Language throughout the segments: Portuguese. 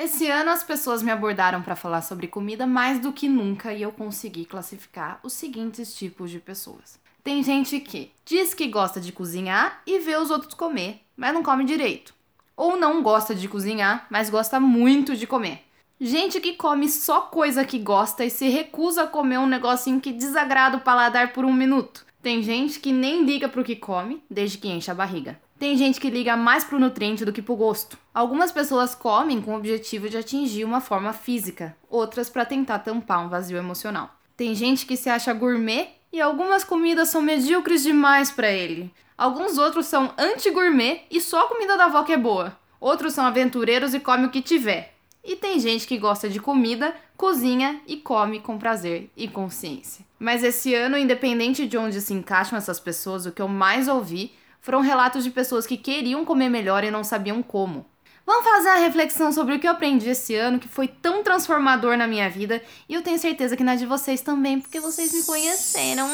Esse ano as pessoas me abordaram para falar sobre comida mais do que nunca e eu consegui classificar os seguintes tipos de pessoas. Tem gente que diz que gosta de cozinhar e vê os outros comer, mas não come direito. Ou não gosta de cozinhar, mas gosta muito de comer. Gente que come só coisa que gosta e se recusa a comer um negocinho que desagrada o paladar por um minuto. Tem gente que nem liga pro que come, desde que enche a barriga. Tem gente que liga mais pro nutriente do que pro gosto. Algumas pessoas comem com o objetivo de atingir uma forma física, outras para tentar tampar um vazio emocional. Tem gente que se acha gourmet e algumas comidas são medíocres demais para ele. Alguns outros são anti-gourmet e só a comida da avó que é boa. Outros são aventureiros e come o que tiver. E tem gente que gosta de comida, cozinha e come com prazer e consciência. Mas esse ano, independente de onde se encaixam essas pessoas, o que eu mais ouvi foram relatos de pessoas que queriam comer melhor e não sabiam como. Vamos fazer uma reflexão sobre o que eu aprendi esse ano, que foi tão transformador na minha vida, e eu tenho certeza que na de vocês também, porque vocês me conheceram.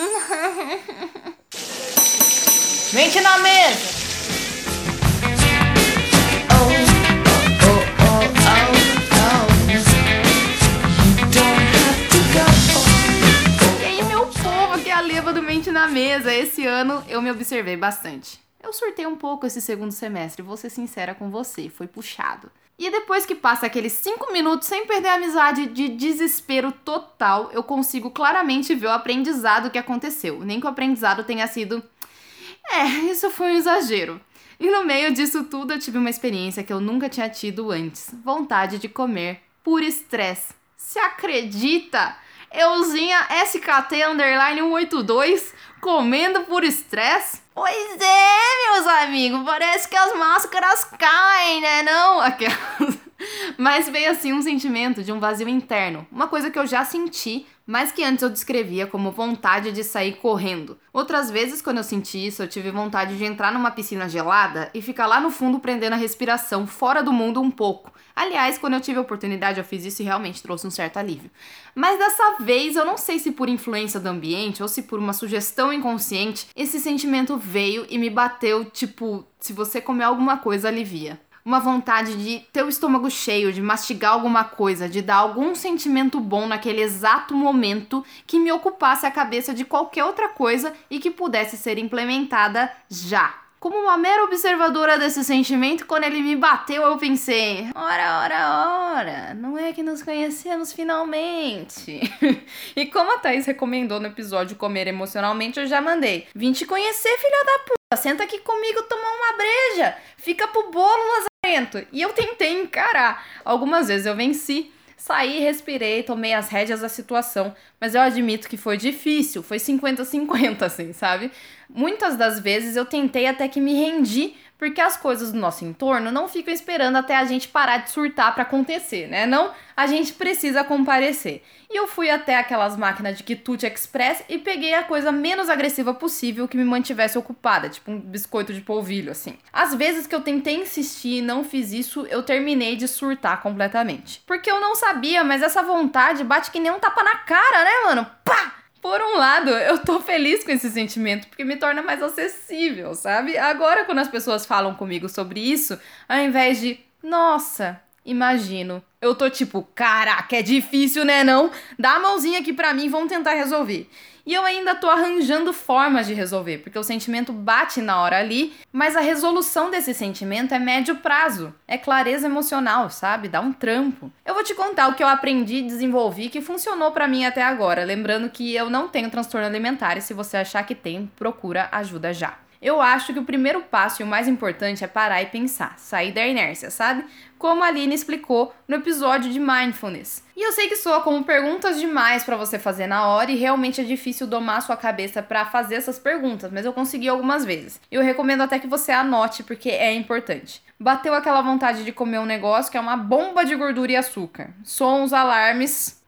Mente na mesa! E aí, meu povo, que é a leva do Mente na Mesa. Esse ano eu me observei bastante. Eu surtei um pouco esse segundo semestre, vou ser sincera com você, foi puxado. E depois que passa aqueles 5 minutos sem perder a amizade de desespero total, eu consigo claramente ver o aprendizado que aconteceu. Nem que o aprendizado tenha sido. É, isso foi um exagero. E no meio disso tudo eu tive uma experiência que eu nunca tinha tido antes: vontade de comer por estresse. Se acredita? Euzinha SKT underline 182 comendo por estresse? Pois é, meus amigos, parece que as máscaras caem, né? Não, aquelas. Mas veio assim um sentimento de um vazio interno, uma coisa que eu já senti, mas que antes eu descrevia como vontade de sair correndo. Outras vezes, quando eu senti isso, eu tive vontade de entrar numa piscina gelada e ficar lá no fundo prendendo a respiração, fora do mundo um pouco. Aliás, quando eu tive a oportunidade, eu fiz isso e realmente trouxe um certo alívio. Mas dessa vez, eu não sei se por influência do ambiente ou se por uma sugestão inconsciente, esse sentimento veio e me bateu, tipo, se você comer alguma coisa, alivia uma vontade de ter o estômago cheio, de mastigar alguma coisa, de dar algum sentimento bom naquele exato momento que me ocupasse a cabeça de qualquer outra coisa e que pudesse ser implementada já. Como uma mera observadora desse sentimento, quando ele me bateu, eu pensei: ora, ora, ora, não é que nos conhecemos finalmente. e como a Thaís recomendou no episódio Comer Emocionalmente, eu já mandei: vim te conhecer, filha da puta, senta aqui comigo tomar uma breja, fica pro bolo, E eu tentei encarar. Algumas vezes eu venci. Saí, respirei, tomei as rédeas da situação, mas eu admito que foi difícil, foi 50-50, assim, sabe? Muitas das vezes eu tentei até que me rendi, porque as coisas do nosso entorno não ficam esperando até a gente parar de surtar para acontecer, né? Não, a gente precisa comparecer. E eu fui até aquelas máquinas de quitute express e peguei a coisa menos agressiva possível que me mantivesse ocupada, tipo um biscoito de polvilho, assim. Às vezes que eu tentei insistir e não fiz isso, eu terminei de surtar completamente. Porque eu não sabia, mas essa vontade bate que nem um tapa na cara, né, mano? Pá! Por um lado, eu tô feliz com esse sentimento porque me torna mais acessível, sabe? Agora, quando as pessoas falam comigo sobre isso, ao invés de, nossa, imagino, eu tô tipo, caraca, é difícil, né? Não? Dá a mãozinha aqui pra mim, vamos tentar resolver. E eu ainda tô arranjando formas de resolver, porque o sentimento bate na hora ali, mas a resolução desse sentimento é médio prazo. É clareza emocional, sabe? Dá um trampo. Eu vou te contar o que eu aprendi e desenvolvi que funcionou para mim até agora, lembrando que eu não tenho transtorno alimentar e se você achar que tem, procura ajuda já. Eu acho que o primeiro passo e o mais importante é parar e pensar, sair da inércia, sabe? Como a Aline explicou no episódio de Mindfulness. E eu sei que soa como perguntas demais para você fazer na hora e realmente é difícil domar sua cabeça para fazer essas perguntas, mas eu consegui algumas vezes. Eu recomendo até que você anote porque é importante. Bateu aquela vontade de comer um negócio que é uma bomba de gordura e açúcar. Sons, alarmes.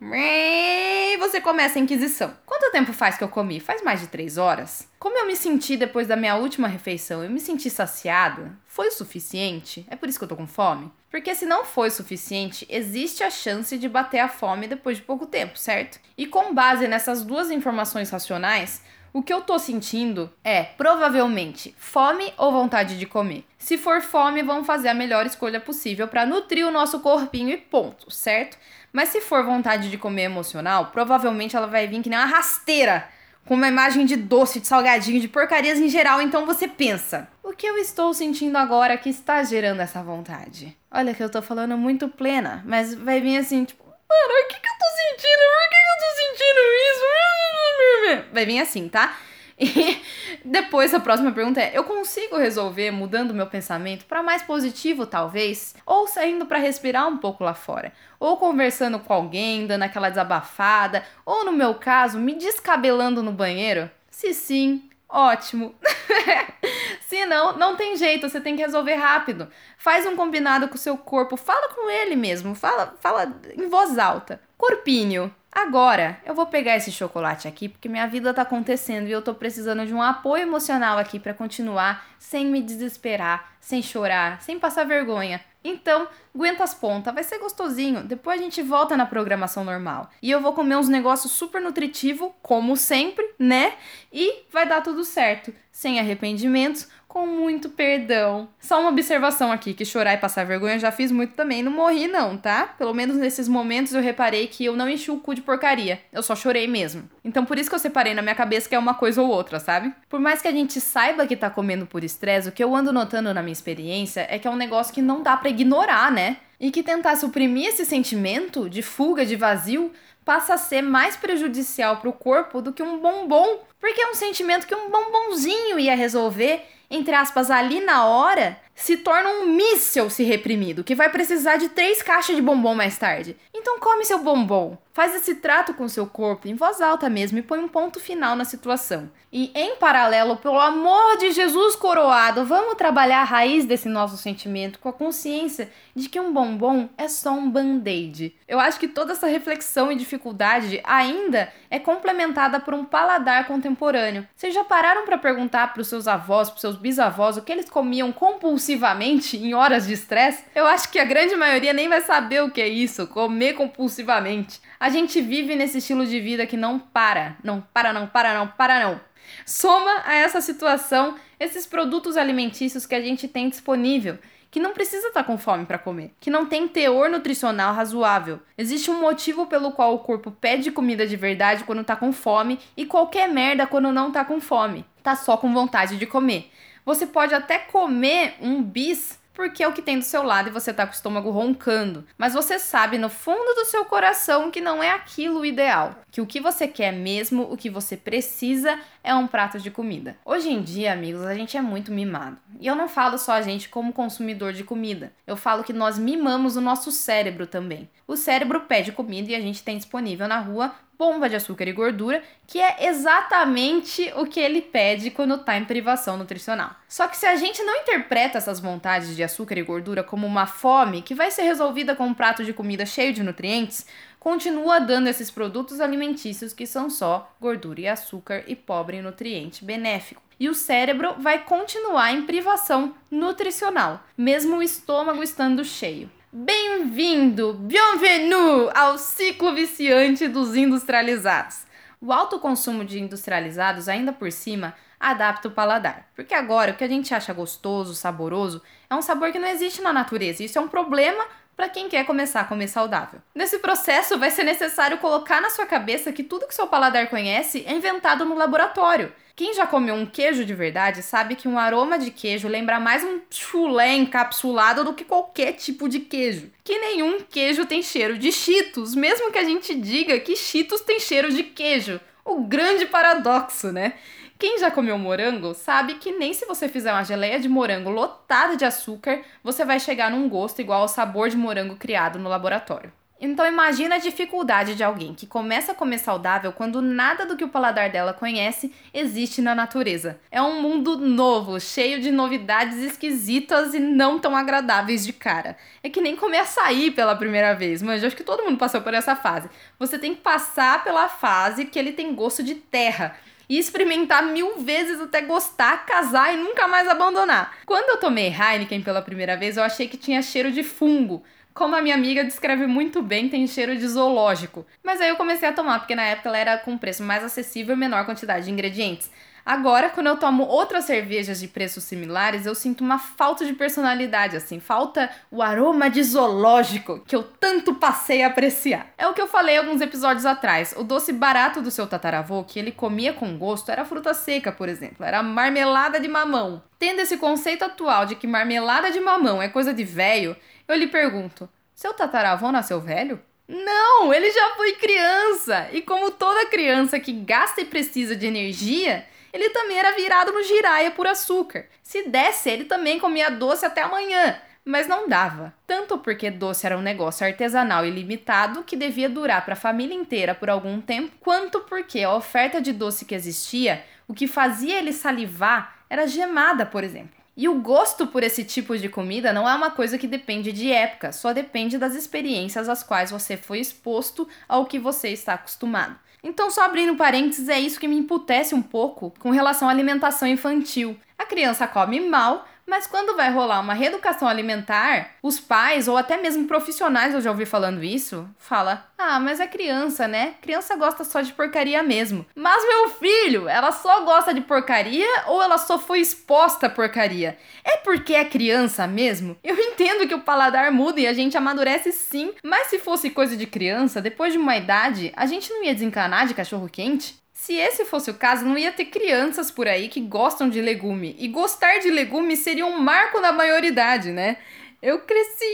Você começa a inquisição. Quanto tempo faz que eu comi? Faz mais de três horas? Como eu me senti depois da minha última refeição? Eu me senti saciada? Foi o suficiente? É por isso que eu tô com fome? Porque se não foi o suficiente, existe a chance de bater a fome depois de pouco tempo, certo? E com base nessas duas informações racionais, O que eu tô sentindo é provavelmente fome ou vontade de comer. Se for fome, vamos fazer a melhor escolha possível para nutrir o nosso corpinho e ponto, certo? Mas se for vontade de comer emocional, provavelmente ela vai vir que nem uma rasteira, com uma imagem de doce, de salgadinho, de porcarias em geral. Então você pensa: o que eu estou sentindo agora que está gerando essa vontade? Olha que eu tô falando muito plena, mas vai vir assim, tipo, mano, o que, que eu tô sentindo? Por que, que eu tô sentindo isso? Vai vir assim, tá? E depois a próxima pergunta é: eu consigo resolver mudando meu pensamento para mais positivo, talvez? Ou saindo para respirar um pouco lá fora? Ou conversando com alguém, dando aquela desabafada? Ou no meu caso, me descabelando no banheiro? Se sim, ótimo. Se não, não tem jeito, você tem que resolver rápido. Faz um combinado com o seu corpo, fala com ele mesmo, fala, fala em voz alta. Corpinho, Agora, eu vou pegar esse chocolate aqui porque minha vida tá acontecendo e eu tô precisando de um apoio emocional aqui para continuar sem me desesperar, sem chorar, sem passar vergonha. Então, aguenta as pontas, vai ser gostosinho. Depois a gente volta na programação normal. E eu vou comer uns negócios super nutritivo, como sempre, né? E vai dar tudo certo, sem arrependimentos, com muito perdão. Só uma observação aqui, que chorar e passar vergonha eu já fiz muito também. Não morri não, tá? Pelo menos nesses momentos eu reparei que eu não enchi o cu de porcaria. Eu só chorei mesmo. Então por isso que eu separei na minha cabeça que é uma coisa ou outra, sabe? Por mais que a gente saiba que tá comendo por estresse, o que eu ando notando na minha experiência é que é um negócio que não dá para ignorar, né? E que tentar suprimir esse sentimento de fuga, de vazio, passa a ser mais prejudicial para o corpo do que um bombom, porque é um sentimento que um bombonzinho ia resolver entre aspas, ali na hora, se torna um míssil se reprimido, que vai precisar de três caixas de bombom mais tarde. Então come seu bombom. Faz esse trato com seu corpo em voz alta mesmo e põe um ponto final na situação. E em paralelo, pelo amor de Jesus coroado, vamos trabalhar a raiz desse nosso sentimento com a consciência de que um bombom é só um band-aid. Eu acho que toda essa reflexão e dificuldade ainda é complementada por um paladar contemporâneo. Vocês já pararam para perguntar para os seus avós, para seus bisavós o que eles comiam compulsivamente em horas de estresse? Eu acho que a grande maioria nem vai saber o que é isso, comer compulsivamente. A gente vive nesse estilo de vida que não para, não para, não para, não para, não. Soma a essa situação esses produtos alimentícios que a gente tem disponível, que não precisa estar tá com fome para comer, que não tem teor nutricional razoável. Existe um motivo pelo qual o corpo pede comida de verdade quando tá com fome e qualquer merda quando não tá com fome, tá só com vontade de comer. Você pode até comer um bis porque é o que tem do seu lado e você tá com o estômago roncando. Mas você sabe no fundo do seu coração que não é aquilo o ideal. Que o que você quer mesmo, o que você precisa é um prato de comida. Hoje em dia, amigos, a gente é muito mimado. E eu não falo só a gente como consumidor de comida. Eu falo que nós mimamos o nosso cérebro também. O cérebro pede comida e a gente tem disponível na rua bomba de açúcar e gordura, que é exatamente o que ele pede quando está em privação nutricional. Só que se a gente não interpreta essas vontades de açúcar e gordura como uma fome que vai ser resolvida com um prato de comida cheio de nutrientes, continua dando esses produtos alimentícios que são só gordura e açúcar e pobre em nutriente benéfico. E o cérebro vai continuar em privação nutricional, mesmo o estômago estando cheio. Bem-vindo, bienvenue ao ciclo viciante dos industrializados. O alto consumo de industrializados, ainda por cima, adapta o paladar. Porque agora o que a gente acha gostoso, saboroso, é um sabor que não existe na natureza. Isso é um problema para quem quer começar a comer saudável. Nesse processo, vai ser necessário colocar na sua cabeça que tudo que seu paladar conhece é inventado no laboratório. Quem já comeu um queijo de verdade sabe que um aroma de queijo lembra mais um chulé encapsulado do que qualquer tipo de queijo. Que nenhum queijo tem cheiro de cheetos, mesmo que a gente diga que cheetos tem cheiro de queijo. O grande paradoxo, né? Quem já comeu morango sabe que nem se você fizer uma geleia de morango lotada de açúcar, você vai chegar num gosto igual ao sabor de morango criado no laboratório. Então imagina a dificuldade de alguém que começa a comer saudável quando nada do que o paladar dela conhece existe na natureza. É um mundo novo, cheio de novidades esquisitas e não tão agradáveis de cara. É que nem comer açaí pela primeira vez, mas acho que todo mundo passou por essa fase. Você tem que passar pela fase que ele tem gosto de terra e experimentar mil vezes até gostar, casar e nunca mais abandonar. Quando eu tomei Heineken pela primeira vez, eu achei que tinha cheiro de fungo. Como a minha amiga descreve muito bem, tem cheiro de zoológico. Mas aí eu comecei a tomar, porque na época ela era com preço mais acessível e menor quantidade de ingredientes. Agora, quando eu tomo outras cervejas de preços similares, eu sinto uma falta de personalidade, assim, falta o aroma de zoológico que eu tanto passei a apreciar. É o que eu falei alguns episódios atrás. O doce barato do seu tataravô, que ele comia com gosto, era fruta seca, por exemplo, era marmelada de mamão. Tendo esse conceito atual de que marmelada de mamão é coisa de velho, eu lhe pergunto: seu tataravô nasceu velho? Não, ele já foi criança! E como toda criança que gasta e precisa de energia, ele também era virado no giraia por açúcar. Se desse, ele também comia doce até amanhã. Mas não dava. Tanto porque doce era um negócio artesanal e limitado que devia durar para a família inteira por algum tempo, quanto porque a oferta de doce que existia, o que fazia ele salivar, era gemada, por exemplo. E o gosto por esse tipo de comida não é uma coisa que depende de época, só depende das experiências às quais você foi exposto ao que você está acostumado. Então, só abrindo parênteses, é isso que me emputece um pouco com relação à alimentação infantil. A criança come mal, mas quando vai rolar uma reeducação alimentar, os pais ou até mesmo profissionais, eu já ouvi falando isso, fala: "Ah, mas é criança, né? Criança gosta só de porcaria mesmo". Mas meu filho, ela só gosta de porcaria ou ela só foi exposta a porcaria? É porque é criança mesmo? Eu entendo que o paladar muda e a gente amadurece sim, mas se fosse coisa de criança, depois de uma idade, a gente não ia desencanar de cachorro quente? Se esse fosse o caso, não ia ter crianças por aí que gostam de legume. E gostar de legume seria um marco da maioridade, né? Eu cresci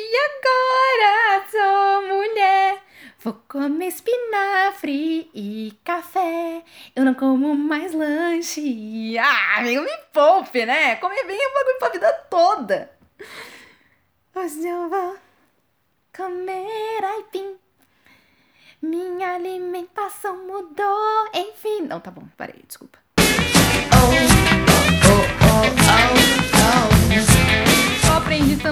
agora, sou mulher. Vou comer espinafre e café. Eu não como mais lanche. Ah, amigo, me poupe, né? Comer bem é um bagulho pra vida toda. Hoje eu vou comer aipim. Minha alimentação mudou, enfim. Não, tá bom, parei, desculpa.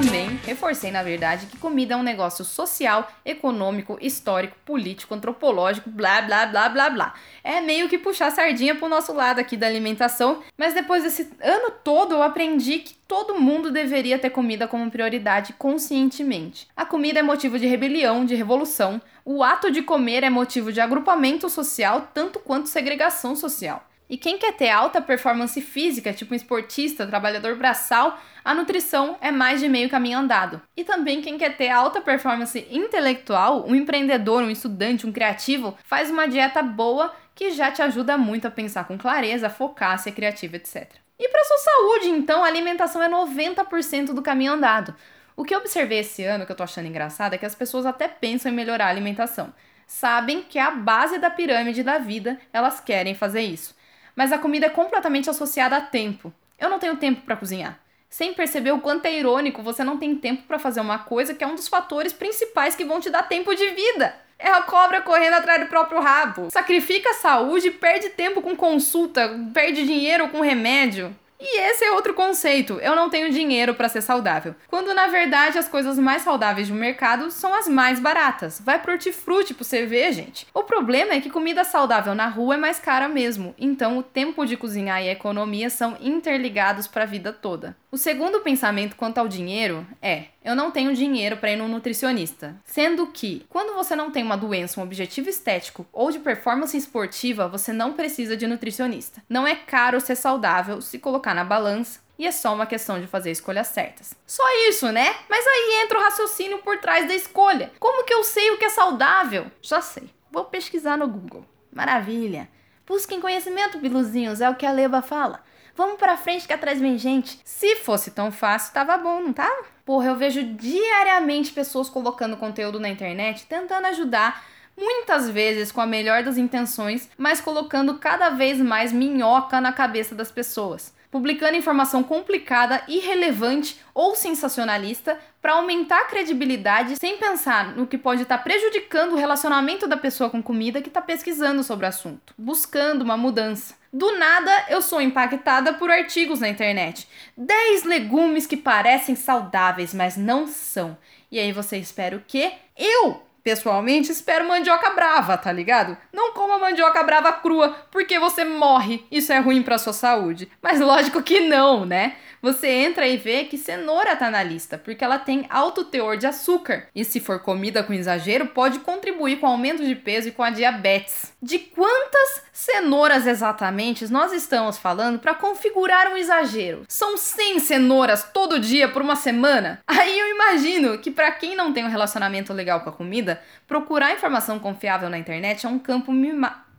Também, reforcei na verdade, que comida é um negócio social, econômico, histórico, político, antropológico, blá blá blá blá blá. É meio que puxar sardinha pro nosso lado aqui da alimentação, mas depois desse ano todo eu aprendi que todo mundo deveria ter comida como prioridade conscientemente. A comida é motivo de rebelião, de revolução, o ato de comer é motivo de agrupamento social tanto quanto segregação social. E quem quer ter alta performance física, tipo um esportista, trabalhador braçal, a nutrição é mais de meio caminho andado. E também quem quer ter alta performance intelectual, um empreendedor, um estudante, um criativo, faz uma dieta boa que já te ajuda muito a pensar com clareza, focar, ser criativo, etc. E para sua saúde, então, a alimentação é 90% do caminho andado. O que eu observei esse ano, que eu tô achando engraçado, é que as pessoas até pensam em melhorar a alimentação. Sabem que é a base da pirâmide da vida, elas querem fazer isso. Mas a comida é completamente associada a tempo. Eu não tenho tempo para cozinhar. Sem perceber o quanto é irônico, você não tem tempo para fazer uma coisa que é um dos fatores principais que vão te dar tempo de vida. É a cobra correndo atrás do próprio rabo. Sacrifica a saúde, perde tempo com consulta, perde dinheiro com remédio. E esse é outro conceito. Eu não tenho dinheiro para ser saudável. Quando na verdade as coisas mais saudáveis do mercado são as mais baratas. Vai pro hortifruti pra você ver, gente. O problema é que comida saudável na rua é mais cara mesmo. Então o tempo de cozinhar e a economia são interligados para a vida toda. O segundo pensamento quanto ao dinheiro é: eu não tenho dinheiro para ir no nutricionista. Sendo que, quando você não tem uma doença, um objetivo estético ou de performance esportiva, você não precisa de nutricionista. Não é caro ser saudável se colocar na balança e é só uma questão de fazer escolhas certas. Só isso, né? Mas aí entra o raciocínio por trás da escolha. Como que eu sei o que é saudável? Já sei. Vou pesquisar no Google. Maravilha. Busquem conhecimento, biluzinhos, é o que a Leba fala. Vamos pra frente que atrás vem gente. Se fosse tão fácil, tava bom, não tava? Porra, eu vejo diariamente pessoas colocando conteúdo na internet, tentando ajudar, muitas vezes com a melhor das intenções, mas colocando cada vez mais minhoca na cabeça das pessoas publicando informação complicada, irrelevante ou sensacionalista para aumentar a credibilidade sem pensar no que pode estar tá prejudicando o relacionamento da pessoa com comida que está pesquisando sobre o assunto, buscando uma mudança. Do nada, eu sou impactada por artigos na internet. 10 legumes que parecem saudáveis, mas não são. E aí você espera o quê? Eu pessoalmente, espero mandioca brava, tá ligado? Não coma mandioca brava crua, porque você morre. Isso é ruim para sua saúde. Mas lógico que não, né? Você entra e vê que cenoura tá na lista, porque ela tem alto teor de açúcar. E se for comida com exagero, pode contribuir com aumento de peso e com a diabetes. De quantas cenouras exatamente nós estamos falando para configurar um exagero? São 100 cenouras todo dia por uma semana? Aí eu imagino que para quem não tem um relacionamento legal com a comida, procurar informação confiável na internet é um campo mimado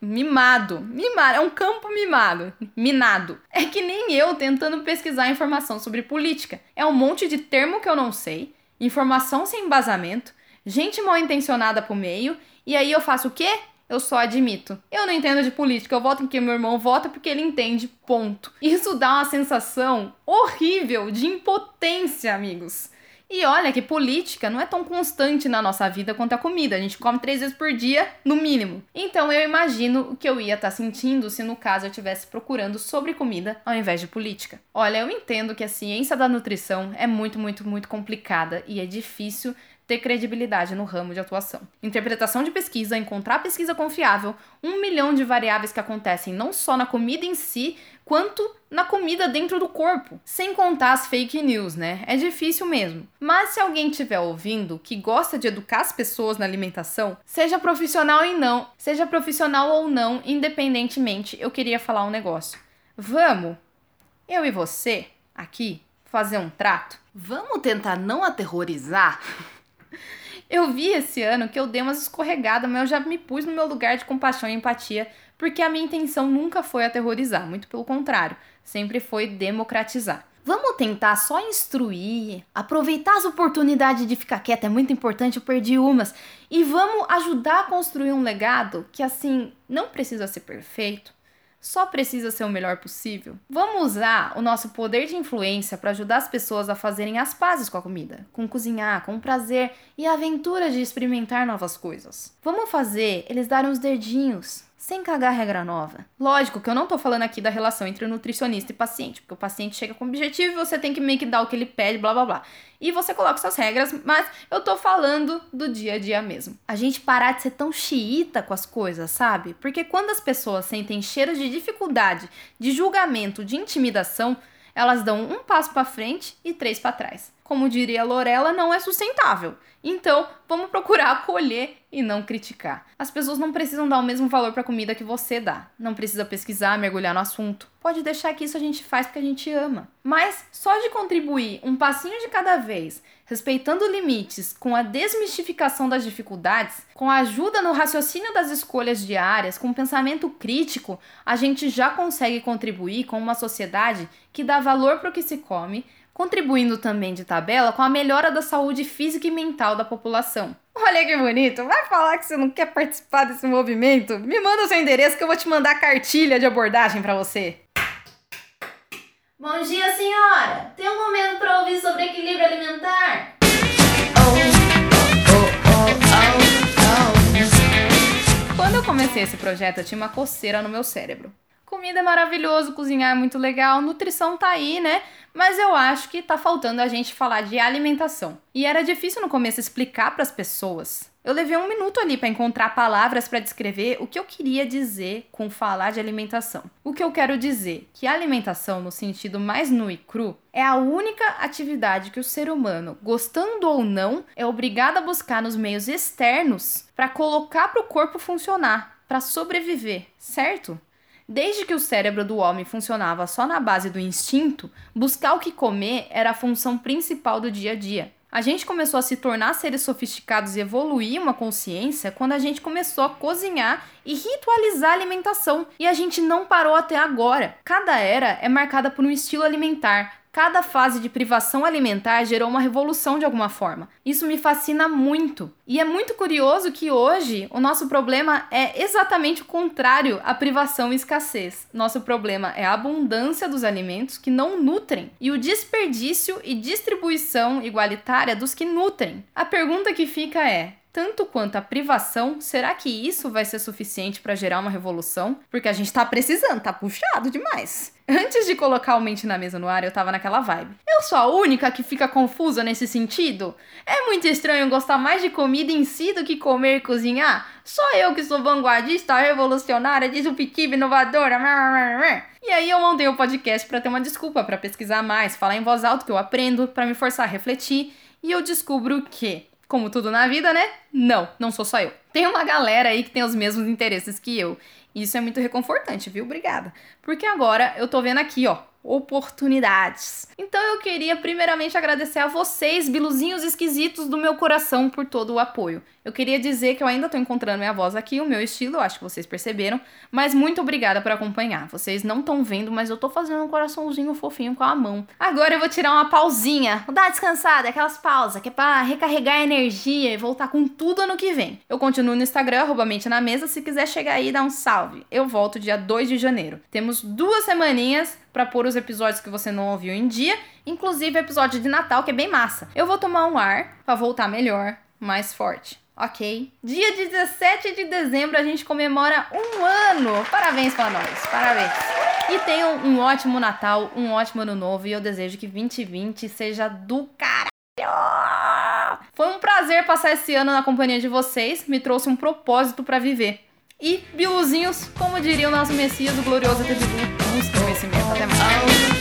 mimado. É um campo mimado. Minado. É que nem eu tentando pesquisar informação sobre política. É um monte de termo que eu não sei, informação sem embasamento, gente mal intencionada pro meio, e aí eu faço o quê? Eu só admito. Eu não entendo de política, eu voto porque meu irmão vota porque ele entende, ponto. Isso dá uma sensação horrível de impotência, amigos. E olha que política não é tão constante na nossa vida quanto a comida. A gente come três vezes por dia, no mínimo. Então eu imagino o que eu ia estar tá sentindo se no caso eu estivesse procurando sobre comida ao invés de política. Olha, eu entendo que a ciência da nutrição é muito, muito, muito complicada e é difícil ter credibilidade no ramo de atuação. Interpretação de pesquisa, encontrar pesquisa confiável, um milhão de variáveis que acontecem não só na comida em si, quanto na comida dentro do corpo. Sem contar as fake news, né? É difícil mesmo. Mas se alguém estiver ouvindo que gosta de educar as pessoas na alimentação, seja profissional e não, seja profissional ou não, independentemente, eu queria falar um negócio. Vamos, eu e você, aqui, fazer um trato? Vamos tentar não aterrorizar? Eu vi esse ano que eu dei umas escorregadas, mas eu já me pus no meu lugar de compaixão e empatia, porque a minha intenção nunca foi aterrorizar, muito pelo contrário, sempre foi democratizar. Vamos tentar só instruir, aproveitar as oportunidades de ficar quieta, é muito importante, eu perdi umas. E vamos ajudar a construir um legado que, assim, não precisa ser perfeito, só precisa ser o melhor possível? Vamos usar o nosso poder de influência para ajudar as pessoas a fazerem as pazes com a comida, com cozinhar, com prazer e a aventura de experimentar novas coisas. Vamos fazer eles darem os dedinhos, sem cagar regra nova. Lógico que eu não tô falando aqui da relação entre nutricionista e paciente, porque o paciente chega com objetivo e você tem que meio que dar o que ele pede, blá blá blá. E você coloca suas regras, mas eu tô falando do dia a dia mesmo. A gente parar de ser tão xiita com as coisas, sabe? Porque quando as pessoas sentem cheiros de dificuldade, de julgamento, de intimidação, elas dão um passo para frente e três para trás. Como diria Lorela, não é sustentável. Então, vamos procurar acolher e não criticar. As pessoas não precisam dar o mesmo valor para a comida que você dá. Não precisa pesquisar, mergulhar no assunto. Pode deixar que isso a gente faz porque a gente ama. Mas só de contribuir um passinho de cada vez, respeitando limites, com a desmistificação das dificuldades, com a ajuda no raciocínio das escolhas diárias, com pensamento crítico, a gente já consegue contribuir com uma sociedade que dá valor para o que se come contribuindo também de tabela com a melhora da saúde física e mental da população. Olha que bonito! Vai falar que você não quer participar desse movimento? Me manda o seu endereço que eu vou te mandar a cartilha de abordagem para você. Bom dia, senhora! Tem um momento para ouvir sobre equilíbrio alimentar? Quando eu comecei esse projeto, eu tinha uma coceira no meu cérebro. Comida é maravilhoso, cozinhar é muito legal, nutrição tá aí, né? Mas eu acho que tá faltando a gente falar de alimentação. E era difícil no começo explicar para as pessoas. Eu levei um minuto ali para encontrar palavras para descrever o que eu queria dizer com falar de alimentação. O que eu quero dizer que a alimentação, no sentido mais nu e cru, é a única atividade que o ser humano, gostando ou não, é obrigado a buscar nos meios externos para colocar para o corpo funcionar, para sobreviver, certo? Desde que o cérebro do homem funcionava só na base do instinto, buscar o que comer era a função principal do dia a dia. A gente começou a se tornar seres sofisticados e evoluir uma consciência quando a gente começou a cozinhar e ritualizar a alimentação. E a gente não parou até agora. Cada era é marcada por um estilo alimentar, Cada fase de privação alimentar gerou uma revolução de alguma forma. Isso me fascina muito. E é muito curioso que hoje o nosso problema é exatamente o contrário à privação e escassez. Nosso problema é a abundância dos alimentos que não nutrem e o desperdício e distribuição igualitária dos que nutrem. A pergunta que fica é: tanto quanto a privação, será que isso vai ser suficiente para gerar uma revolução? Porque a gente tá precisando, tá puxado demais. Antes de colocar o mente na mesa no ar, eu tava naquela vibe. Eu sou a única que fica confusa nesse sentido? É muito estranho gostar mais de comida em si do que comer e cozinhar? Só eu que sou vanguardista, revolucionária, disruptiva, inovadora. E aí eu montei o um podcast para ter uma desculpa para pesquisar mais, falar em voz alta que eu aprendo, para me forçar a refletir, e eu descubro que como tudo na vida, né? Não, não sou só eu. Tem uma galera aí que tem os mesmos interesses que eu. Isso é muito reconfortante, viu? Obrigada. Porque agora eu tô vendo aqui, ó, oportunidades. Então eu queria primeiramente agradecer a vocês, biluzinhos esquisitos do meu coração, por todo o apoio. Eu queria dizer que eu ainda tô encontrando minha voz aqui, o meu estilo, eu acho que vocês perceberam, mas muito obrigada por acompanhar. Vocês não estão vendo, mas eu tô fazendo um coraçãozinho fofinho com a mão. Agora eu vou tirar uma pausinha, vou dar descansada, aquelas pausas que é pra recarregar a energia e voltar com tudo ano que vem. Eu continuo no Instagram, arroba na mesa, se quiser chegar aí e dar um salve. Eu volto dia 2 de janeiro. Temos duas semaninhas para pôr os episódios que você não ouviu em dia, inclusive o episódio de Natal, que é bem massa. Eu vou tomar um ar para voltar melhor, mais forte. Ok? Dia 17 de dezembro a gente comemora um ano. Parabéns para nós, parabéns. E tenham um ótimo Natal, um ótimo ano novo e eu desejo que 2020 seja do caralho. Foi um prazer passar esse ano na companhia de vocês, me trouxe um propósito para viver. E, biluzinhos, como diria o nosso Messias, o glorioso TV busca conhecimento. Até mais.